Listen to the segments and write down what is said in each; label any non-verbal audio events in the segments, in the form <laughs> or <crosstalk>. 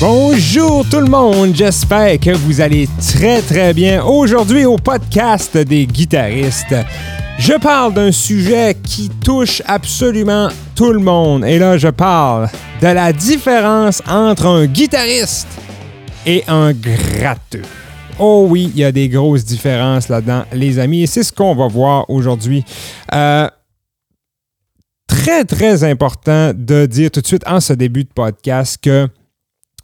Bonjour tout le monde, j'espère que vous allez très très bien. Aujourd'hui au podcast des guitaristes, je parle d'un sujet qui touche absolument tout le monde. Et là, je parle de la différence entre un guitariste et un gratteux. Oh oui, il y a des grosses différences là-dedans, les amis, et c'est ce qu'on va voir aujourd'hui. Euh, très, très important de dire tout de suite en ce début de podcast que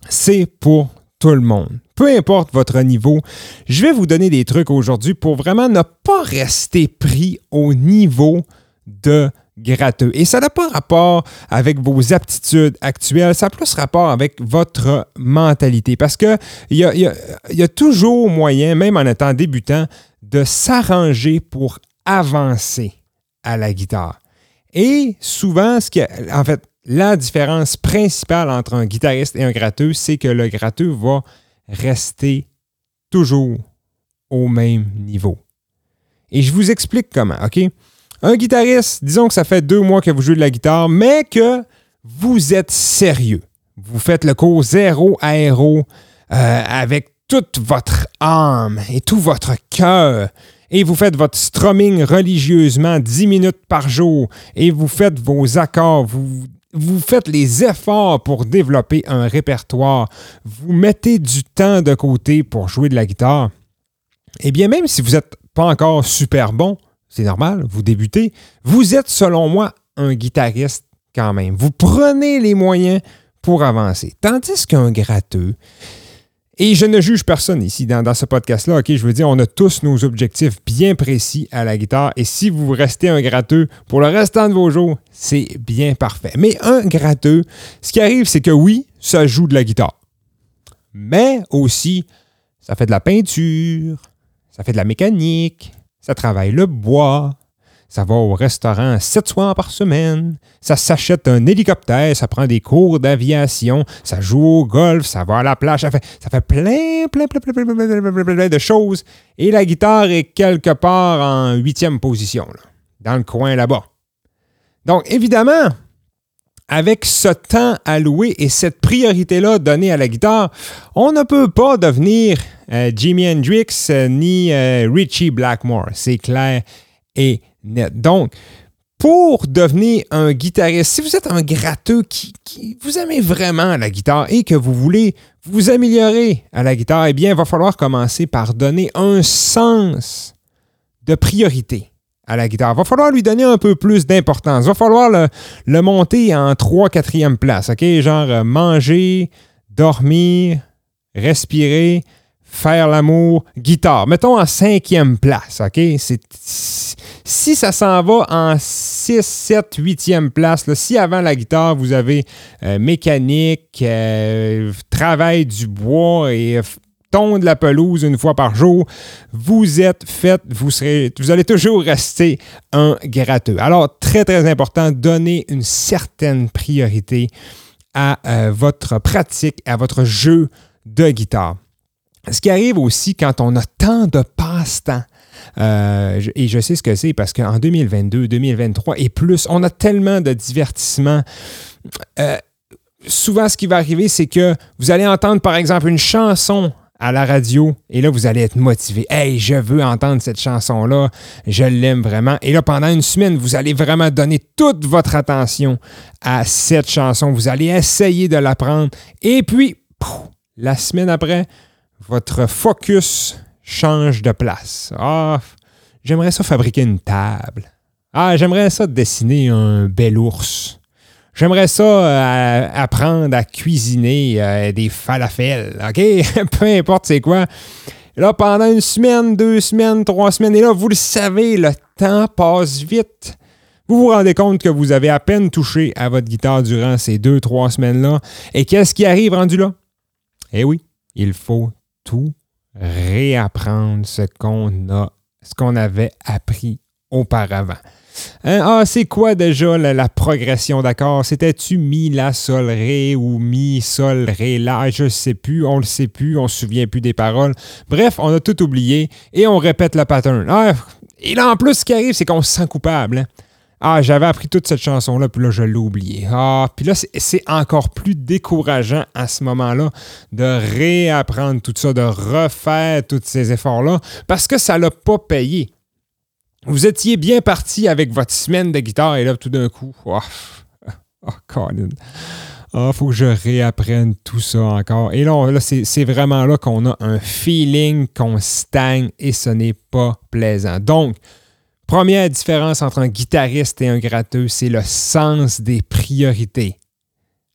c'est pour tout le monde. Peu importe votre niveau, je vais vous donner des trucs aujourd'hui pour vraiment ne pas rester pris au niveau de gratteux. Et ça n'a pas rapport avec vos aptitudes actuelles, ça a plus rapport avec votre mentalité. Parce qu'il y a, y a- toujours moyen, même en étant débutant, de s'arranger pour avancer à la guitare. Et souvent, ce qui en fait, la différence principale entre un guitariste et un gratteux, c'est que le gratteux va rester toujours au même niveau. Et je vous explique comment, OK? Un guitariste, disons que ça fait deux mois que vous jouez de la guitare, mais que vous êtes sérieux. Vous faites le cours zéro aéro euh, avec toute votre âme et tout votre cœur. Et vous faites votre strumming religieusement 10 minutes par jour. Et vous faites vos accords. Vous, vous faites les efforts pour développer un répertoire. Vous mettez du temps de côté pour jouer de la guitare. Eh bien, même si vous n'êtes pas encore super bon, c'est normal, vous débutez, vous êtes, selon moi, un guitariste quand même. Vous prenez les moyens pour avancer. Tandis qu'un gratteux, et je ne juge personne ici dans, ce podcast-là, OK? Je veux dire, on a tous nos objectifs bien précis à la guitare, et si vous restez un gratteux pour le restant de vos jours, c'est bien parfait. Mais un gratteux, ce qui arrive, c'est que oui, ça joue de la guitare. Mais aussi, ça fait de la peinture, ça fait de la mécanique, ça travaille le bois, ça va au restaurant sept soirs par semaine. Ça s'achète un hélicoptère, ça prend des cours d'aviation, ça joue au golf, ça va à la plage, ça fait, ça fait plein, plein, plein, plein, plein, plein, plein, plein de choses. Et la guitare est quelque part en huitième position, là, dans le coin là-bas. Donc, évidemment, avec ce temps alloué et cette priorité-là donnée à la guitare, on ne peut pas devenir euh, Jimi Hendrix euh, ni euh, Richie Blackmore. C'est clair et donc, pour devenir un guitariste, si vous êtes un gratteux qui, vous aimez vraiment la guitare et que vous voulez vous améliorer à la guitare, eh bien, il va falloir commencer par donner un sens de priorité à la guitare. Il va falloir lui donner un peu plus d'importance. Il va falloir le, le monter en 3 4e place. OK? Genre euh, manger, dormir, respirer, faire l'amour, guitare. Mettons en cinquième place. OK? C'est, si ça s'en va en 6, 7, 8e place, si avant la guitare, vous avez euh, mécanique, euh, travail du bois et euh, tondre la pelouse une fois par jour, vous êtes fait, vous serez, vous allez toujours rester un gratteux. Alors, très, très important, donnez une certaine priorité à euh, votre pratique, à votre jeu de guitare. Ce qui arrive aussi quand on a tant de passe-temps, euh, et je sais ce que c'est parce qu'en 2022, 2023 et plus, on a tellement de divertissements. Euh, souvent, ce qui va arriver, c'est que vous allez entendre, par exemple, une chanson à la radio et là, vous allez être motivé. Hey, je veux entendre cette chanson-là, je l'aime vraiment. Et là, pendant une semaine, vous allez vraiment donner toute votre attention à cette chanson. Vous allez essayer de l'apprendre. Et puis, la semaine après, votre focus change de place. Ah, j'aimerais ça fabriquer une table. Ah, j'aimerais ça dessiner un bel ours. J'aimerais ça euh, apprendre à cuisiner euh, des falafels, OK? <laughs> Peu importe c'est quoi. Là, pendant une semaine, deux semaines, trois semaines, et là, vous le savez, le temps passe vite. Vous vous rendez compte que vous avez à peine touché à votre guitare durant ces deux, trois semaines-là. Et qu'est-ce qui arrive rendu là? Eh oui, il faut tout réapprendre ce qu'on a, ce qu'on avait appris auparavant. Hein, Ah, c'est quoi déjà la, progression d'accords? C'était-tu mi, la, sol, ré ou mi, sol, ré, la? Je sais plus, on le sait plus, on se souvient plus des paroles. Bref, on a tout oublié et on répète le pattern. Ah, et là, en plus, ce qui arrive, c'est qu'on se sent coupable. hein. Ah, j'avais appris toute cette chanson-là, puis là, je l'ai oubliée. Ah, puis là, c'est- encore plus décourageant à ce moment-là de réapprendre tout ça, de refaire tous ces efforts-là, parce que ça l'a pas payé. Vous étiez bien parti avec votre semaine de guitare, et là, tout d'un coup, oh, <laughs> oh Colin. Ah, faut que je réapprenne tout ça encore. Et là, là, c'est vraiment là qu'on a un feeling qu'on stagne et ce n'est pas plaisant. Donc, Première différence entre un guitariste et un gratteux, c'est le sens des priorités.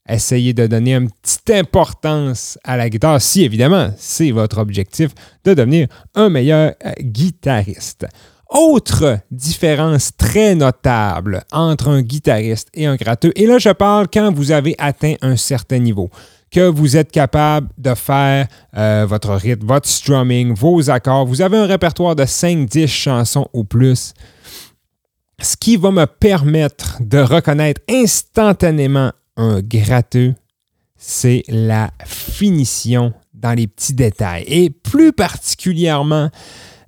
Essayez de donner une petite importance à la guitare, si évidemment c'est votre objectif de devenir un meilleur euh, guitariste. Autre différence très notable entre un guitariste et un gratteux, et là je parle quand vous avez atteint un certain niveau, que vous êtes capable de faire euh, votre rythme, votre strumming, vos accords, vous avez un répertoire de 5-10 chansons ou plus, ce qui va me permettre de reconnaître instantanément un gratteux, c'est la finition dans les petits détails. Et plus particulièrement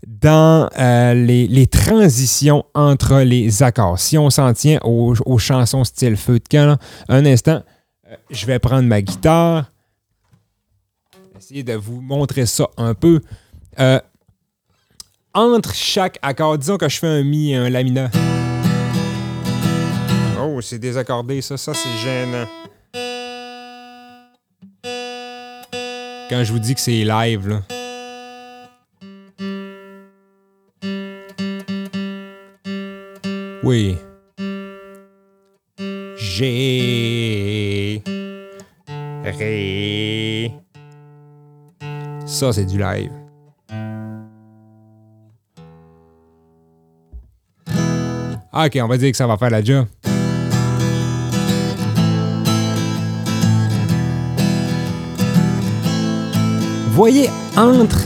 dans euh, les, les transitions entre les accords. Si on s'en tient aux, chansons style feu de camp, un instant, je vais prendre ma guitare, essayer de vous montrer ça un peu. Euh, entre chaque accord, disons que je fais un mi et un la mineur. Oh, c'est désaccordé, ça, ça c'est gênant. Quand je vous dis que c'est live, là. Oui. G. Ça, c'est du live. Ah, ok, on va dire que ça va faire la job. Voyez, entre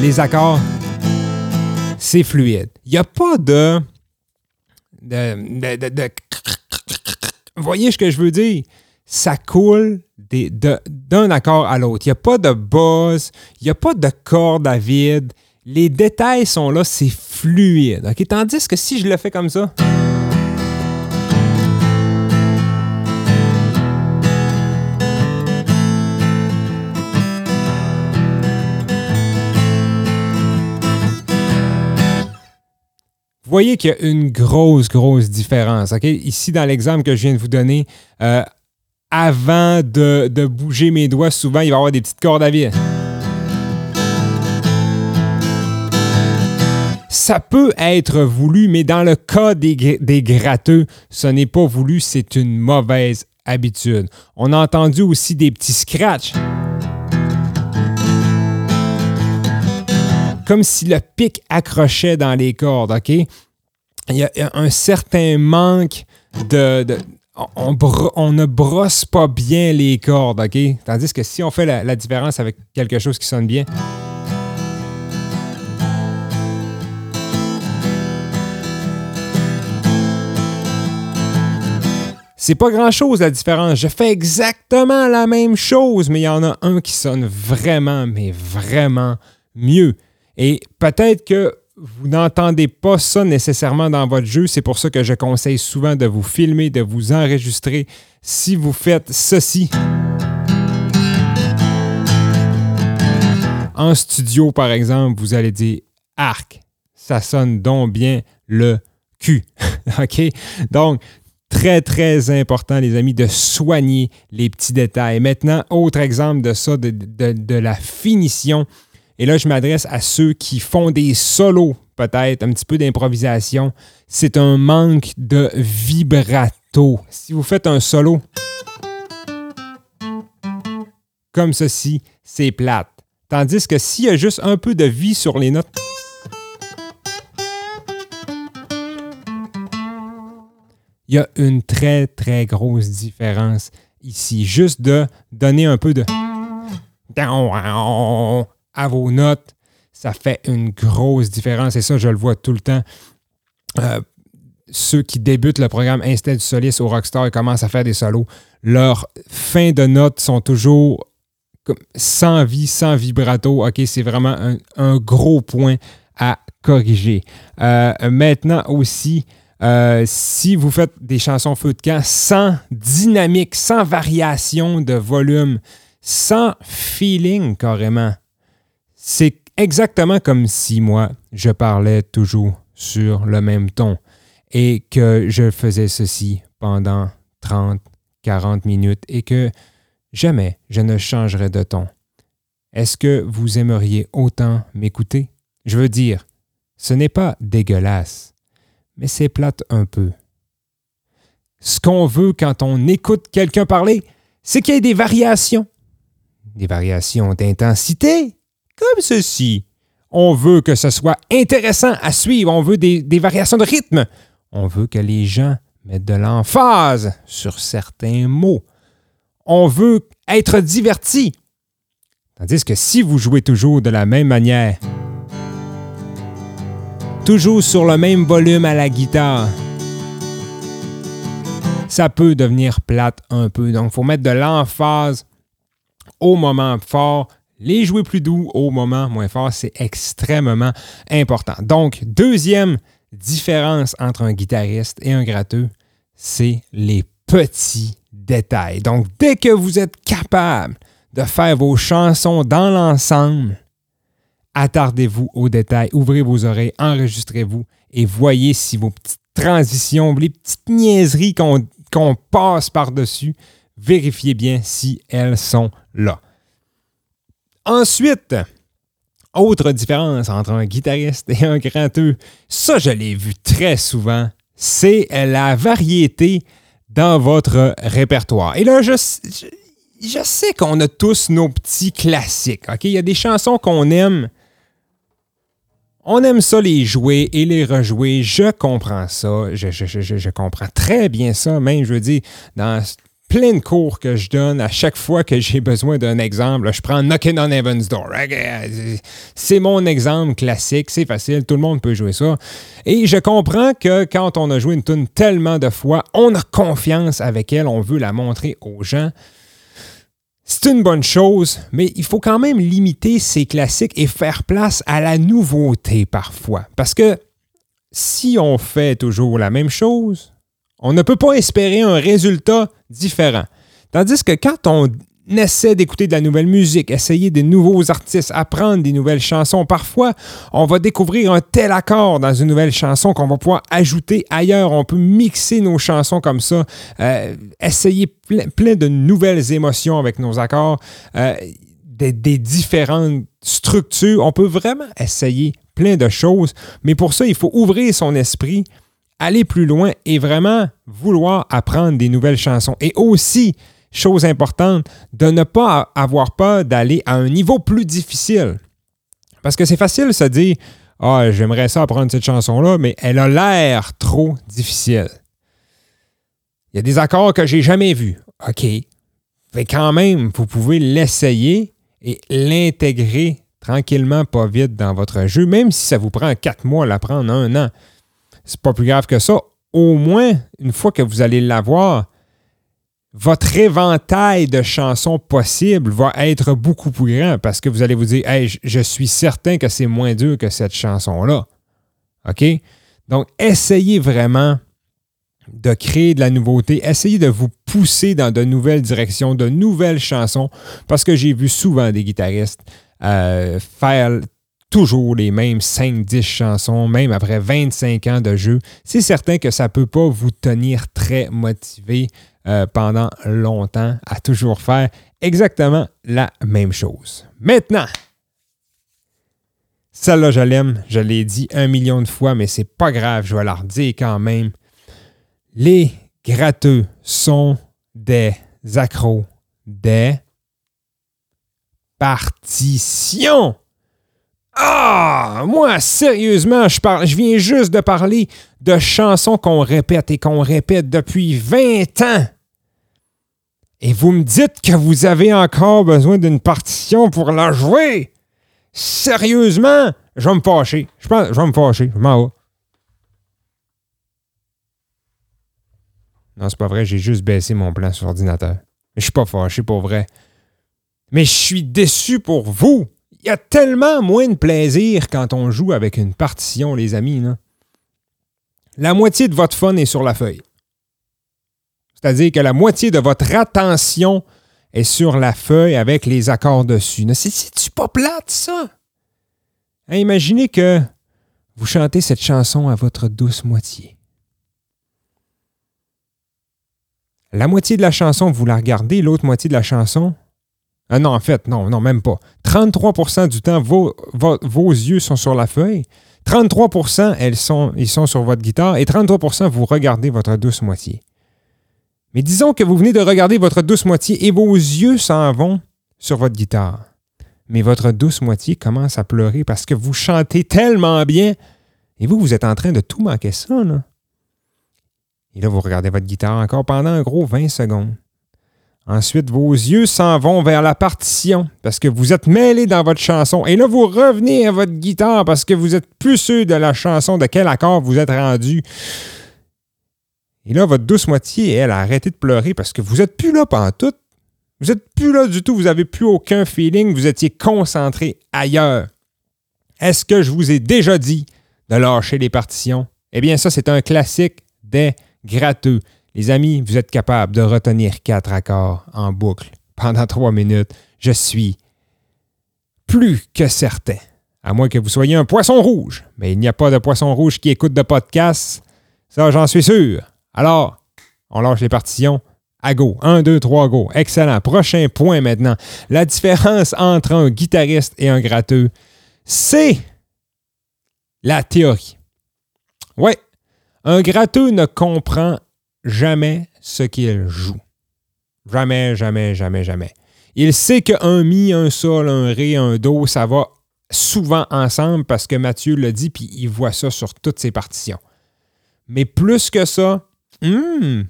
les accords, c'est fluide. Il n'y a pas de- Voyez ce que je veux dire? Ça coule d'un accord à l'autre. Il n'y a pas de buzz, il n'y a pas de corde à vide. Les détails sont là, c'est fluide. Tandis que si je le fais comme ça, Vous voyez qu'il y a une grosse, grosse différence. Ici, dans l'exemple que je viens de vous donner, euh, avant de, bouger mes doigts, souvent, il va y avoir des petites cordes à vis. Ça peut être voulu, mais dans le cas des, gr- des gratteux, ce n'est pas voulu, c'est une mauvaise habitude. On a entendu aussi des petits scratchs. Comme si le pic accrochait dans les cordes, OK? Il y a un certain manque de- on, ne brosse pas bien les cordes, OK? Tandis que si on fait la, la différence avec quelque chose qui sonne bien, C'est pas grand chose la différence. Je fais exactement la même chose, mais il y en a un qui sonne vraiment, mais vraiment mieux. Et peut-être que vous n'entendez pas ça nécessairement dans votre jeu. C'est pour ça que je conseille souvent de vous filmer, de vous enregistrer. Si vous faites ceci en studio, par exemple, vous allez dire arc. Ça sonne donc bien le cul. <laughs> OK? Donc, très, très important, les amis, de soigner les petits détails. Maintenant, autre exemple de ça, de, la finition. Et là, je m'adresse à ceux qui font des solos, peut-être, un petit peu d'improvisation. C'est un manque de vibrato. Si vous faites un solo comme ceci, c'est plate. Tandis que s'il y a juste un peu de vie sur les notes, il y a une très, très grosse différence ici. Juste de donner un peu de à vos notes, ça fait une grosse différence. Et ça, je le vois tout le temps. Euh, ceux qui débutent le programme Instead du soliste au Rockstar et commencent à faire des solos, leurs fins de notes sont toujours sans vie, sans vibrato. OK, c'est vraiment un, un gros point à corriger. Euh, maintenant aussi, euh, si vous faites des chansons feu de camp sans dynamique, sans variation de volume, sans feeling carrément, c'est exactement comme si moi, je parlais toujours sur le même ton et que je faisais ceci pendant 30, 40 minutes et que jamais je ne changerais de ton. Est-ce que vous aimeriez autant m'écouter? Je veux dire, ce n'est pas dégueulasse, mais c'est plate un peu. Ce qu'on veut quand on écoute quelqu'un parler, c'est qu'il y ait des variations. Des variations d'intensité, comme ceci. On veut que ce soit intéressant à suivre, on veut des, variations de rythme. On veut que les gens mettent de l'emphase sur certains mots. On veut être diverti. Tandis que si vous jouez toujours de la même manière, toujours sur le même volume à la guitare, ça peut devenir plate un peu. Donc, il faut mettre de l'emphase au moment fort. Les jouer plus doux au moment moins fort, c'est extrêmement important. Donc, deuxième différence entre un guitariste et un gratteux, c'est les petits détails. Donc, dès que vous êtes capable de faire vos chansons dans l'ensemble, attardez-vous aux détails, ouvrez vos oreilles, enregistrez-vous et voyez si vos petites transitions, les petites niaiseries qu'on qu'on passe par-dessus, vérifiez bien si elles sont là. Ensuite, autre différence entre un guitariste et un gratteux, ça je l'ai vu très souvent, c'est la variété dans votre répertoire. Et là, je, sais qu'on a tous nos petits classiques. Il y a des chansons qu'on aime. On aime ça les jouer et les rejouer. Je comprends ça. Je comprends très bien ça. Même, je veux dire, dans plein de cours que je donne, à chaque fois que j'ai besoin d'un exemple, je prends Knocking on Heaven's Door. C'est mon exemple classique. C'est facile. Tout le monde peut jouer ça. Et je comprends que quand on a joué une tune tellement de fois, on a confiance avec elle. On veut la montrer aux gens. C'est une bonne chose, mais il faut quand même limiter ces classiques et faire place à la nouveauté parfois. Parce que si on fait toujours la même chose, on ne peut pas espérer un résultat différent. Tandis que quand on essaie d'écouter de la nouvelle musique, essayer des nouveaux artistes, apprendre des nouvelles chansons, parfois on va découvrir un tel accord dans une nouvelle chanson qu'on va pouvoir ajouter ailleurs. On peut mixer nos chansons comme ça, euh, essayer plein, de nouvelles émotions avec nos accords, euh, des différentes structures. On peut vraiment essayer plein de choses, mais pour ça, il faut ouvrir son esprit aller plus loin et vraiment vouloir apprendre des nouvelles chansons. Et aussi, chose importante, de ne pas avoir peur d'aller à un niveau plus difficile. Parce que c'est facile de se dire Ah, j'aimerais ça apprendre cette chanson-là, mais elle a l'air trop difficile. Il y a des accords que j'ai jamais vus. OK. Mais quand même, vous pouvez l'essayer et l'intégrer tranquillement, pas vite dans votre jeu, même si ça vous prend quatre mois à l'apprendre, un an c'est pas plus grave que ça. Au moins, une fois que vous allez l'avoir, votre éventail de chansons possibles va être beaucoup plus grand parce que vous allez vous dire je suis certain que c'est moins dur que cette chanson-là. OK? Donc, essayez vraiment de créer de la nouveauté, essayez de vous pousser dans de nouvelles directions, de nouvelles chansons, parce que j'ai vu souvent des guitaristes euh, faire toujours les mêmes 5-10 chansons, même après 25 ans de jeu, c'est certain que ça ne peut pas vous tenir très motivé euh, pendant longtemps à toujours faire exactement la même chose. Maintenant, celle-là, je l'aime, je l'ai dit un million de fois, mais c'est pas grave, je vais la redire quand même. Les gratteux sont des accros, des partitions. Ah, moi, sérieusement, je, viens juste de parler de chansons qu'on répète et qu'on répète depuis 20 ans. Et vous me dites que vous avez encore besoin d'une partition pour la jouer. Sérieusement, je vais me fâcher. Je pense, je vais me fâcher. Je m'en vais. Non, c'est pas vrai, j'ai juste baissé mon plan sur l'ordinateur. Je suis pas fâché pour vrai. Mais je suis déçu pour vous. Il y a tellement moins de plaisir quand on joue avec une partition, les amis. La moitié de votre fun est sur la feuille. C'est-à-dire que la moitié de votre attention est sur la feuille avec les accords dessus. C'est-tu pas plate, ça? Hein, imaginez que vous chantez cette chanson à votre douce moitié. La moitié de la chanson, vous la regardez, l'autre moitié de la chanson. Ah non, en fait, non, non, même pas. 33% du temps, vos, yeux sont sur la feuille. 33 elles sont, ils sont sur votre guitare. Et 33% vous regardez votre douce moitié. Mais disons que vous venez de regarder votre douce moitié et vos yeux s'en vont sur votre guitare. Mais votre douce moitié commence à pleurer parce que vous chantez tellement bien. Et vous, vous êtes en train de tout manquer ça, là. Et là, vous regardez votre guitare encore pendant un gros 20 secondes. Ensuite, vos yeux s'en vont vers la partition parce que vous êtes mêlé dans votre chanson. Et là, vous revenez à votre guitare parce que vous êtes plus sûr de la chanson, de quel accord vous êtes rendu. Et là, votre douce moitié, elle, a arrêté de pleurer parce que vous n'êtes plus là pendant tout. Vous n'êtes plus là du tout. Vous n'avez plus aucun feeling. Vous étiez concentré ailleurs. Est-ce que je vous ai déjà dit de lâcher les partitions? Eh bien, ça, c'est un classique des gratteux. Les amis, vous êtes capables de retenir quatre accords en boucle pendant trois minutes. Je suis plus que certain. À moins que vous soyez un poisson rouge. Mais il n'y a pas de poisson rouge qui écoute de podcast. Ça, j'en suis sûr. Alors, on lâche les partitions. À go. 1, 2, 3, go. Excellent. Prochain point maintenant. La différence entre un guitariste et un gratteux, c'est la théorie. Oui, un gratteux ne comprend jamais ce qu'il joue. Jamais, jamais, jamais, jamais. Il sait qu'un mi, un sol, un ré, un do, ça va souvent ensemble parce que Mathieu l'a dit, puis il voit ça sur toutes ses partitions. Mais plus que ça, hmm,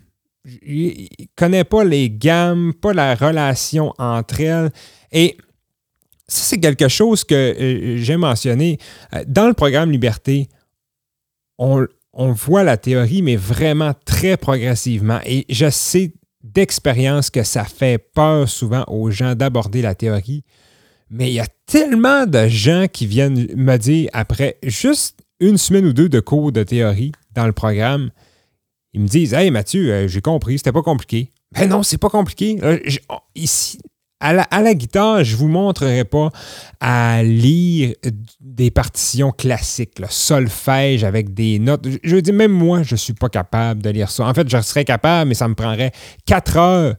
il ne connaît pas les gammes, pas la relation entre elles. Et ça, c'est quelque chose que euh, j'ai mentionné. Euh, Dans le programme Liberté, on, on voit la théorie, mais vraiment très progressivement. Et je sais d'expérience que ça fait peur souvent aux gens d'aborder la théorie. Mais il y a tellement de gens qui viennent me dire, après juste une semaine ou deux de cours de théorie dans le programme, ils me disent Hey Mathieu, euh, j'ai compris, c'était pas compliqué. Ben non, c'est pas compliqué. Euh, ici, à la, guitare, je vous montrerai pas à lire des partitions classiques, là, solfège avec des notes. Je- veux dire, même moi, je suis pas capable de lire ça. En fait, je serais capable, mais ça me prendrait quatre heures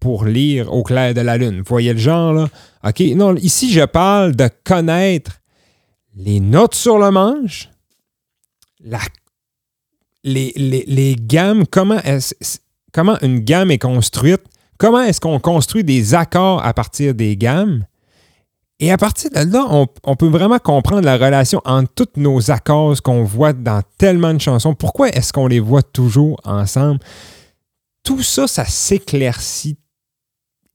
pour lire au clair de la lune. Vous voyez le genre, là? OK? Non, ici, je parle de connaître les notes sur le manche, les, gammes, comment, comment une gamme est construite, comment est-ce qu'on construit des accords à partir des gammes? Et à partir de là, on, peut vraiment comprendre la relation entre tous nos accords qu'on voit dans tellement de chansons. Pourquoi est-ce qu'on les voit toujours ensemble? Tout ça, ça s'éclaircit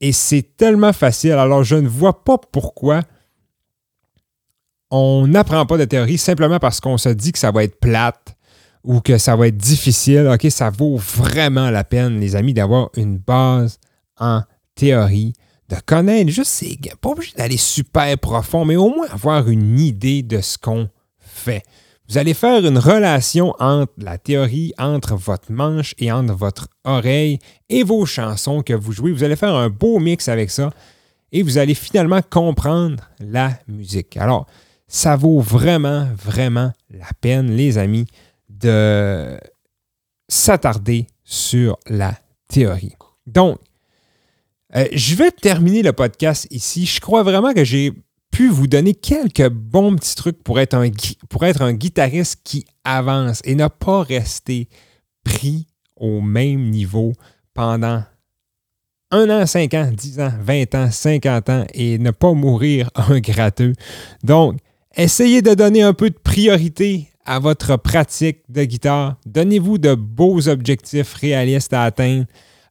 et c'est tellement facile. Alors, je ne vois pas pourquoi on n'apprend pas de théorie simplement parce qu'on se dit que ça va être plate ou que ça va être difficile, OK, ça vaut vraiment la peine, les amis, d'avoir une base en théorie, de connaître juste gars. Pas obligé d'aller super profond, mais au moins avoir une idée de ce qu'on fait. Vous allez faire une relation entre la théorie, entre votre manche et entre votre oreille et vos chansons que vous jouez. Vous allez faire un beau mix avec ça et vous allez finalement comprendre la musique. Alors, ça vaut vraiment, vraiment la peine, les amis, de s'attarder sur la théorie. Donc, euh, je vais terminer le podcast ici. Je crois vraiment que j'ai pu vous donner quelques bons petits trucs pour être un, gui- pour être un guitariste qui avance et ne pas rester pris au même niveau pendant un an, cinq ans, dix ans, vingt ans, cinquante ans et ne pas mourir <laughs> un gratteux. Donc, essayez de donner un peu de priorité à votre pratique de guitare. Donnez-vous de beaux objectifs réalistes à atteindre.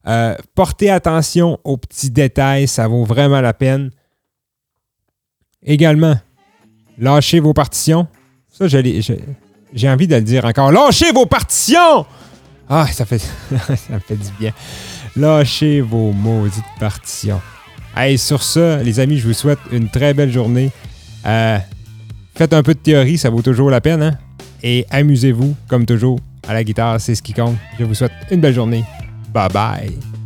Euh, portez attention aux petits détails, ça vaut vraiment la peine. Également, lâchez vos partitions. Ça, j'ai envie de le dire encore. Lâchez vos partitions! Ah, ça <laughs> me fait du bien. Lâchez vos maudites partitions. Hey, sur ça, les amis, je vous souhaite une très belle journée. Euh, faites un peu de théorie, ça vaut toujours la peine. Hein? Et amusez-vous, comme toujours, à la guitare, c'est ce qui compte. Je vous souhaite une belle journée. Bye bye.